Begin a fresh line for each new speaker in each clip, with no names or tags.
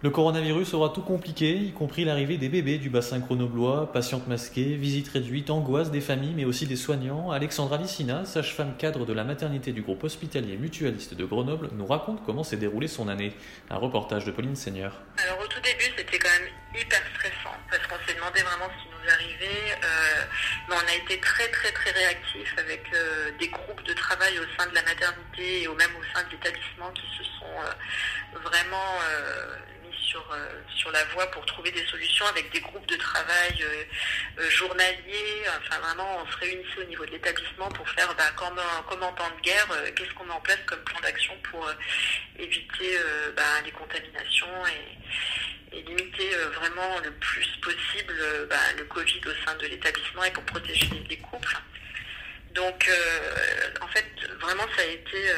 Le coronavirus aura tout compliqué, y compris l'arrivée des bébés du bassin grenoblois, patientes masquées, visites réduites, angoisse des familles, mais aussi des soignants. Alexandra Licina, sage-femme cadre de la maternité du groupe hospitalier mutualiste de Grenoble, nous raconte comment s'est déroulée son année. Un reportage de Pauline Seigneur.
Alors au tout début, c'était quand même hyper stressant parce qu'on s'est demandé vraiment ce qui nous arrivait. Euh, mais on a été très très très réactifs avec euh, des groupes de travail au sein de la maternité et même au sein de l'établissement qui se sont euh, vraiment sur, euh, sur la voie pour trouver des solutions avec des groupes de travail euh, euh, journaliers. Enfin vraiment, on se réunissait au niveau de l'établissement pour faire bah, comme, comme en temps de guerre, qu'est-ce qu'on met en place comme plan d'action pour éviter bah, les contaminations et, limiter vraiment le plus possible bah, le Covid au sein de l'établissement et pour protéger les, les couples. Donc, en fait, vraiment, ça a été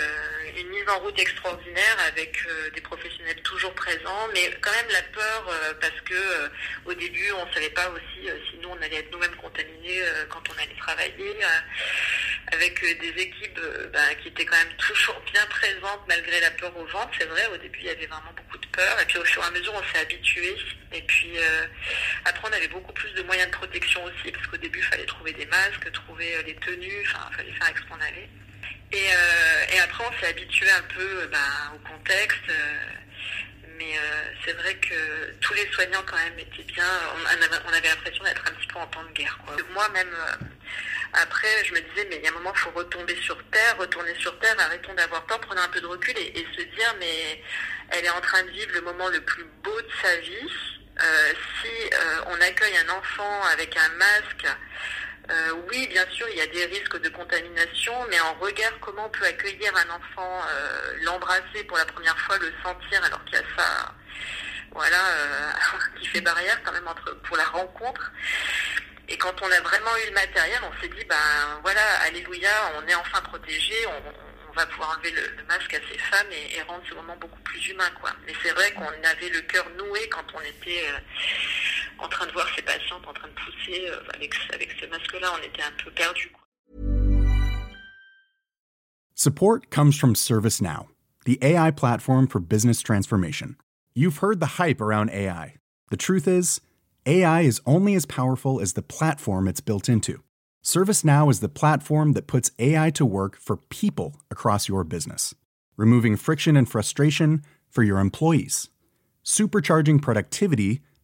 une mise en route extraordinaire avec euh, des professionnels toujours présents, mais quand même la peur euh, parce que euh, au début, on ne savait pas aussi si nous on allait être nous-mêmes contaminés quand on allait travailler, avec des équipes bah, qui étaient quand même toujours bien présentes malgré la peur au ventre. C'est vrai, au début, il y avait vraiment beaucoup de peur, et puis au fur et à mesure, on s'est habitué. Et puis après, on avait beaucoup plus de moyens de protection aussi, parce qu'au début, il fallait trouver des masques, trouver des tenues, enfin, il fallait faire avec ce qu'on avait. Et, euh, et après, on s'est habitué un peu euh, ben, au contexte. euh, mais c'est vrai que tous les soignants, quand même, étaient bien. On, avait, on avait l'impression d'être un petit peu en temps de guerre. Quoi. Moi, même, euh, après, je me disais, mais il y a un moment, il faut retomber sur terre, retourner sur terre, arrêtons d'avoir peur, prenons un peu de recul et, se dire, mais elle est en train de vivre le moment le plus beau de sa vie. Si on accueille un enfant avec un masque, euh, oui, bien sûr, il y a des risques de contamination, mais en regard, comment on peut accueillir un enfant, euh, l'embrasser pour la première fois, le sentir, alors qu'il y a ça, voilà, euh, qui fait barrière quand même entre pour la rencontre. Et quand on a vraiment eu le matériel, on s'est dit, ben voilà, alléluia, on est enfin protégé, on, va pouvoir enlever le, masque à ces femmes et, et rendre ce moment beaucoup plus humain, quoi. Mais c'est vrai qu'on avait le cœur noué quand on était en train de voir ces patientes en train de pousser euh, avec, avec ce masque-là, on était un peu.
Support comes from ServiceNow, the AI platform for business transformation. You've heard the hype around AI. The truth is, AI is only as powerful as the platform it's built into. ServiceNow is the platform that puts AI to work for people across your business, removing friction and frustration for your employees, supercharging productivity